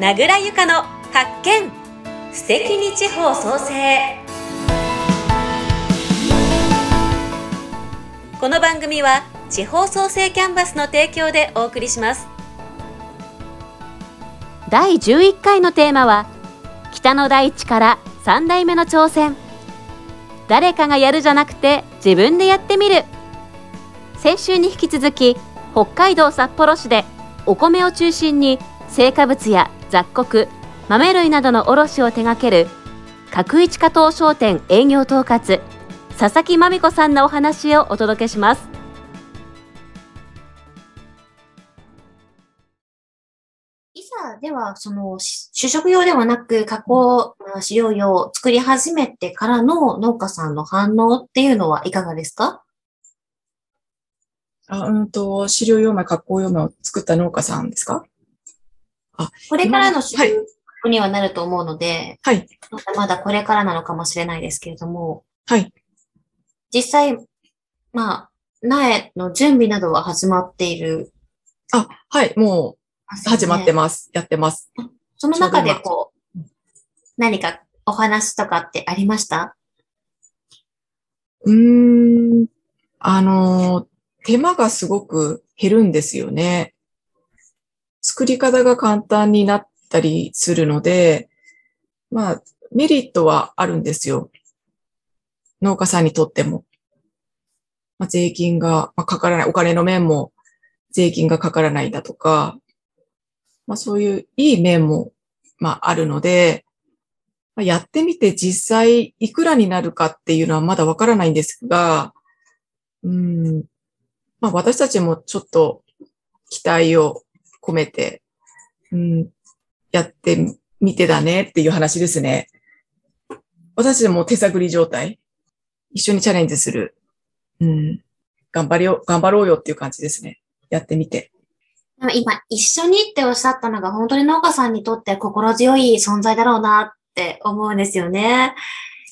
名倉由香の発見。素敵に地方創生。この番組は地方創生キャンバスの提供でお送りします。第11回のテーマは北の大地から3代目の挑戦。誰かがやるじゃなくて自分でやってみる。先週に引き続き北海道札幌市でお米を中心に成果物や雑穀豆類などの卸を手掛ける角一加藤商店営業統括佐々木真美子さんのお話をお届けします。いざではその主食用ではなく加工飼料用を作り始めてからの農家さんの反応っていうのはいかがですか？あ、うんと、飼料用米、加工用米を作った農家さんですか？あ、これからの主食にはなると思うので、はい。まだまだこれからなのかもしれないですけれども、はい。実際、まあ、苗の準備などは始まっている、あ、はい。もう、始まってます。やってます。その中でこう、何かお話とかってありました？うーん。あのー、手間がすごく減るんですよね。作り方が簡単になったりするので、まあ、メリットはあるんですよ。農家さんにとっても。まあ、税金がかからない、お金の面も税金がかからないだとか、まあそういういい面も、まああるので、まあ、やってみて実際いくらになるかっていうのはまだわからないんですが、うん、まあ私たちもちょっと期待を込めて、うん、やってみてだねっていう話ですね。私たちも手探り状態。一緒にチャレンジする。うん。頑張りよ、頑張ろうよっていう感じですね。やってみて。でも今、一緒にっておっしゃったのが本当に農家さんにとって心強い存在だろうなって思うんですよね。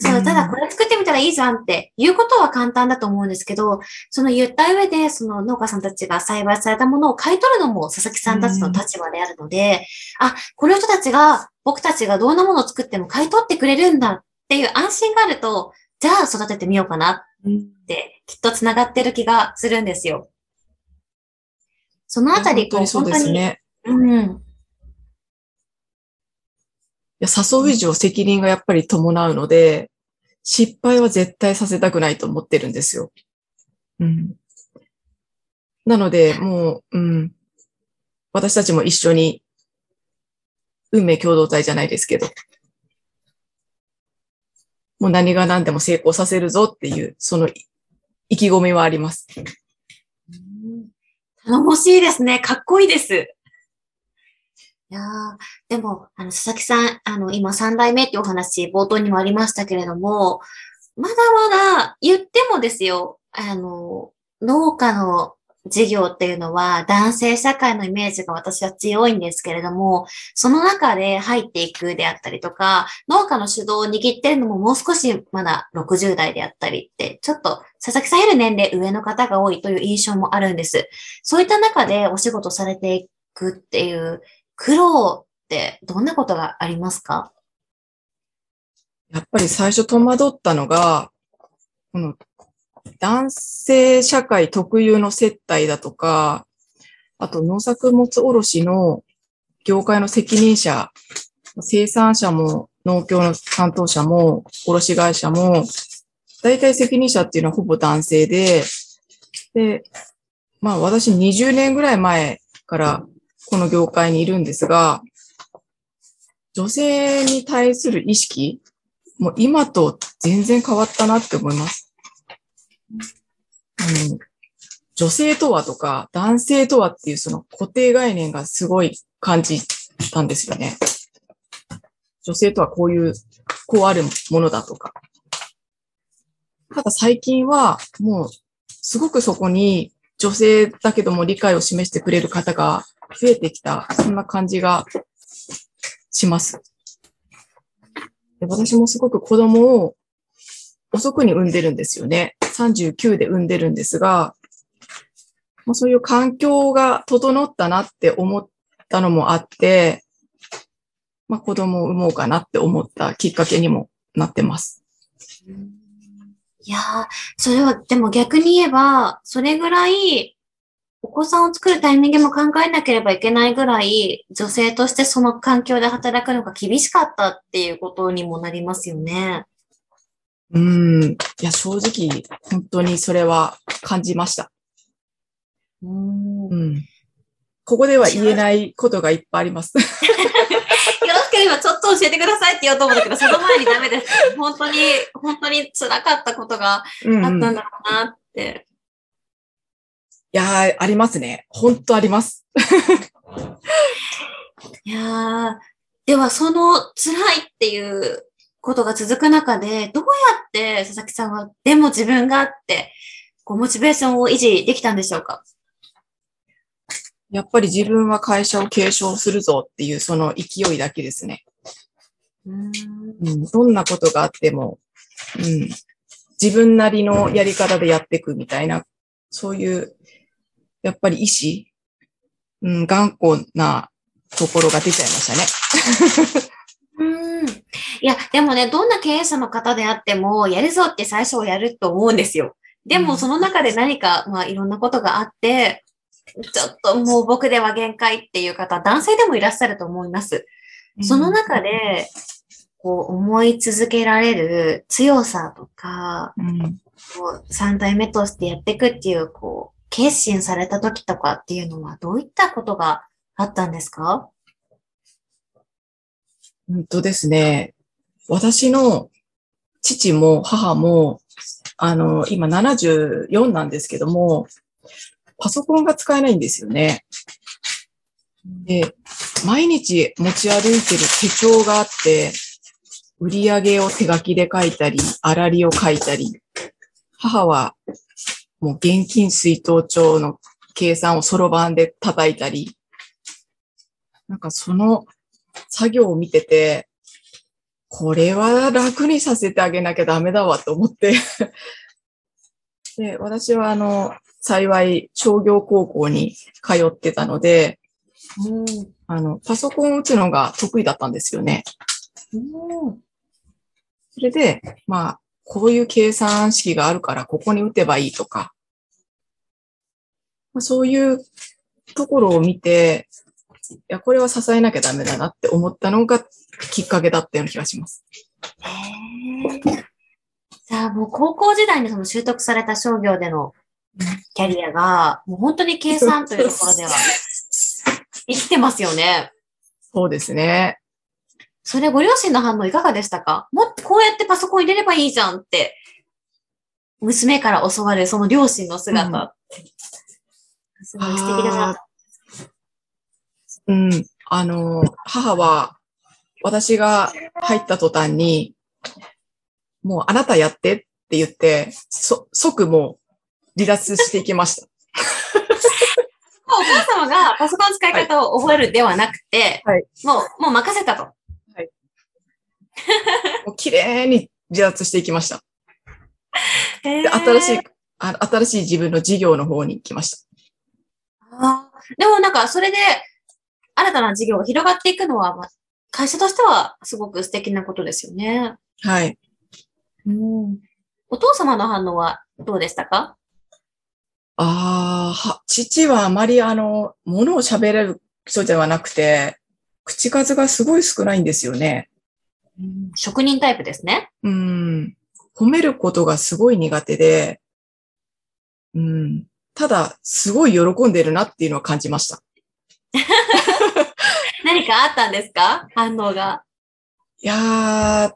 そう、ただこれ作ってみたらいいじゃんって言うことは簡単だと思うんですけど、その言った上で、その農家さんたちが栽培されたものを買い取るのも佐々木さんたちの立場であるので、あ、この人たちが、僕たちがどんなものを作っても買い取ってくれるんだっていう安心があると、じゃあ育ててみようかなって、きっと繋がってる気がするんですよ。そのあたり、本当にそうですね。うん。や、誘う以上責任がやっぱり伴うので、失敗は絶対させたくないと思ってるんですよ。うん。なので、もう、うん。私たちも一緒に、運命共同体じゃないですけど、もう何が何でも成功させるぞっていう、その意気込みはあります。頼もしいですね。かっこいいです。いやーでも、あの、佐々木さん、あの、今3代目ってお話、冒頭にもありましたけれども、まだまだ言ってもですよ、あの、農家の事業っていうのは男性社会のイメージが私は強いんですけれども、その中で入っていくであったりとか、農家の主導を握ってるのももう少しまだ60代であったりって、ちょっと佐々木さんより年齢上の方が多いという印象もあるんです。そういった中でお仕事されていくっていう苦労ってどんなことがありますか？やっぱり最初戸惑ったのが、この男性社会特有の接待だとか、あと農作物卸の業界の責任者、生産者も農協の担当者も卸会社も、大体責任者っていうのはほぼ男性で、で、まあ私20年ぐらい前からこの業界にいるんですが、女性に対する意識、もう今と全然変わったなって思います。あの、女性とはとか男性とはっていうその固定概念がすごい感じたんですよね。女性とはこういう、こうあるものだとか。ただ最近はもうすごくそこに女性だけども理解を示してくれる方が増えてきた、そんな感じがします。で私もすごく子供を遅くに産んでるんですよね。39で産んでるんですが、まあ、そういう環境が整ったなって思ったのもあって、まあ子供を産もうかなって思ったきっかけにもなってます。いやー、それは、でも逆に言えば、それぐらい、子さんを作るタイミングも考えなければいけないぐらい、女性としてその環境で働くのが厳しかったっていうことにもなりますよね。うん。いや、正直、本当にそれは感じました。うんうん。ここでは言えないことがいっぱいあります。よろしければちょっと教えてくださいって言おうと思ったけど、その前にダメです。本当に、本当に辛かったことがあうんうんったんだろうなって。いやー、ありますね。本当あります。いやー、ではその辛いっていうことが続く中で、どうやって佐々木さんは、でも自分があって、こう、モチベーションを維持できたんでしょうか？やっぱり自分は会社を継承するぞっていうその勢いだけですね。うんうん、どんなことがあっても、うん、自分なりのやり方でやっていくみたいな、そういう、やっぱり意志、うん、頑固なところが出ちゃいましたね。うん。いや、でもね、どんな経営者の方であっても、やるぞって最初はやると思うんですよ。でも、うんその中で何か、まあ、いろんなことがあって、ちょっともう僕では限界っていう方、男性でもいらっしゃると思います。その中で、こう、思い続けられる強さとか、うん、こう三代目としてやっていくっていう、こう、決心された時とかっていうのは、どういったことがあったんですか？うんとですね、私の父も母も、あの、今74なんですけども、パソコンが使えないんですよね。で、毎日持ち歩いてる手帳があって、売り上げを手書きで書いたり、粗利を書いたり、母はもう現金水筒帳の計算をそろばんで叩いたり、なんかその作業を見てて、これは楽にさせてあげなきゃダメだわと思って。で、私はあの、幸い商業高校に通ってたので、うん。あの、パソコンを打つのが得意だったんですよね。うん。それで、まあ、こういう計算式があるから、ここに打てばいいとか、まあそういうところを見て、いや、これは支えなきゃダメだなって思ったのがきっかけだったような気がします。へえ。じゃあもう高校時代にその習得された商業でのキャリアが、もう本当に計算というところでは 生きてますよね。そうですね。それご両親の反応いかがでしたか？もっとこうやってパソコン入れればいいじゃんって、娘から教わるその両親の姿。すごい素敵だな。うん。あの、母は、私が入った途端に、もうあなたやってって言って、そ、即もう離脱していきました。お母様がパソコンの使い方を覚えるではなくて、はいもう、もう任せたと。もう綺麗に離脱していきました。でで、新しい、あ新しい自分の事業の方に来ました。あーでもなんか、それで、新たな事業が広がっていくのは、まあ会社としてはすごく素敵なことですよね。はい。うん。お父様の反応はどうでしたか？ああ、は、父はあまりあの、ものを喋れる人ではなくて、口数がすごい少ないんですよね。職人タイプですね。うん。褒めることがすごい苦手で、うん。ただ、すごい喜んでるなっていうのは感じました。何かあったんですか？反応が。いやー、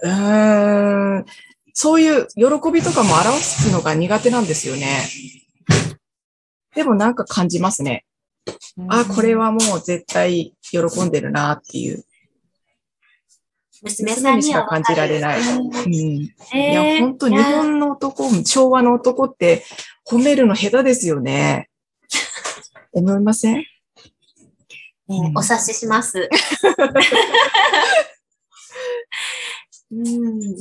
うーん。そういう喜びとかも表すのが苦手なんですよね。でもなんか感じますね。あ、これは。はもう絶対喜んでるなっていう。娘さんにしか感じられない。うんうん。いえや、ー本当日本の男、昭和の男って褒めるの下手ですよね。思いません？ねお察しします。うん、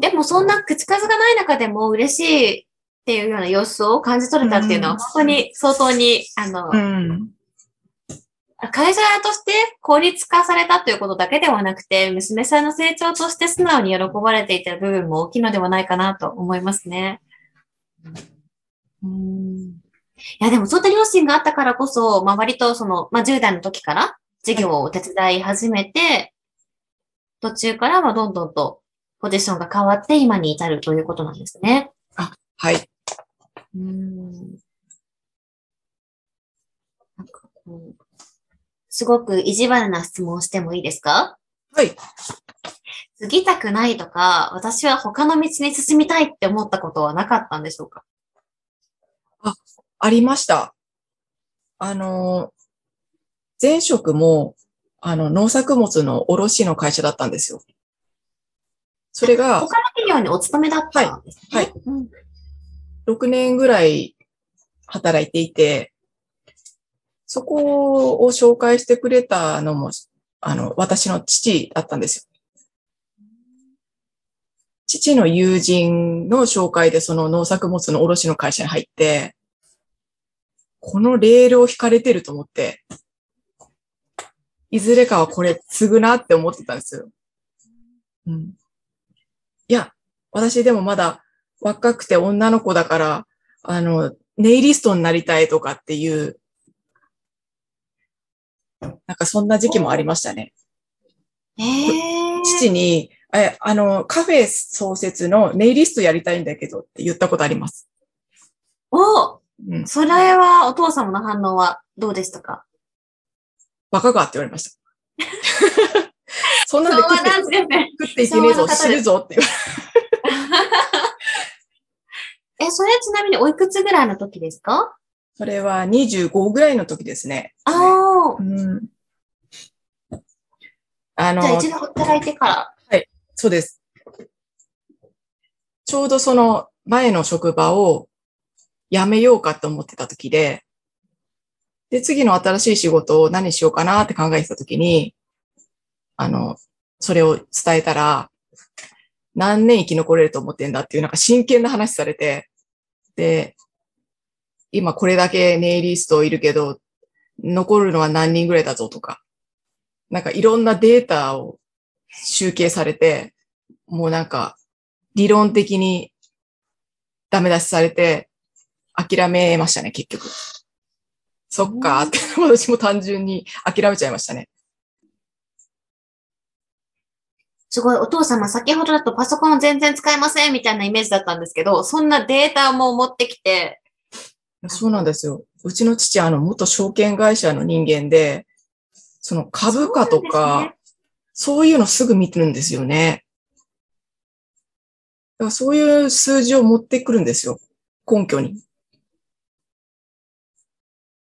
でもそんな口数がない中でも嬉しいっていうような様子を感じ取れたっていうのはうん本当に相当に、あの、うん。会社として効率化されたということだけではなくて、娘さんの成長として素直に喜ばれていた部分も大きいのではないかなと思いますね。うんいや、でもそういった両親があったからこそ、まあ、割とその、まあ、10代の時から授業をお手伝い始めて、途中からはどんどんとポジションが変わって今に至るということなんですね。はい。うんなんかこう、すごく意地悪な質問をしてもいいですか？はい。過ぎたくないとか、私は他の道に進みたいって思ったことはなかったんでしょうか？ありました。あの、前職も、あの、農作物の卸の会社だったんですよ。それが、他の企業にお勤めだったんですね。はい。うん6年ぐらい働いていて、そこを紹介してくれたのも、あの、私の父だったんですよ。父の友人の紹介でその農作物の卸の会社に入って、このレールを引かれてると思って、いずれかはこれ継ぐなって思ってたんですよ。うん。いや、私でもまだ若くて女の子だから、あの、ネイリストになりたいとかっていう、なんかそんな時期もありましたね。えー、父に、え、あの、カフェ創設のネイリストやりたいんだけどって言ったことあります。おうん。それはお父様の反応はどうでしたか？バカかって言われました。そんなんで食ってなんですね。食っていけねえぞ、死ぬぞって言われ え、それちなみにおいくつぐらいの時ですか？それは25ぐらいの時ですね。ああ、うん。あのじゃあ、一度働いてから。そうです。ちょうどその前の職場を辞めようかと思ってた時で、で、次の新しい仕事を何しようかなって考えてた時に、あの、それを伝えたら、何年生き残れると思ってんだっていうなんか真剣な話されて、で、今これだけネイリストいるけど、残るのは何人ぐらいだぞとか、なんかいろんなデータを集計されて、もうなんか理論的にダメ出しされて、諦めましたね、結局。そっかーって、私も単純に諦めちゃいましたね。すごい、お父様、先ほどだとパソコン全然使えませんみたいなイメージだったんですけど、そんなデータも持ってきて、そうなんですよ。うちの父、あの、元証券会社の人間で、その株価とか、そういうのすぐ見てるんですよね。だからそういう数字を持ってくるんですよ。根拠に。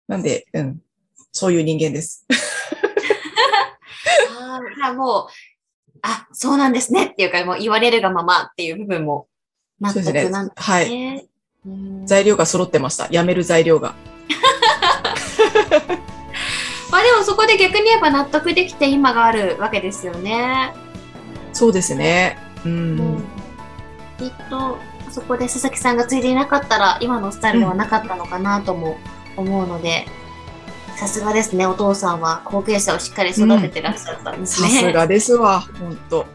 なんで、うん。そういう人間です。あーじゃあもう、あ、そうなんですねっていうか、もう言われるがままっていう部分も納得なん。ですはい。ね。うん材料が揃ってました。辞める材料が。まあでもそこで逆に言えば納得できて今があるわけですよね。そうですね。う。うんんきっと、そこで佐々木さんが継いでいなかったら、今のスタイルではなかったのかなとも思うので、さすがですね、お父さんは後継者をしっかり育ててらっしゃったんですさね。すがですわ。本当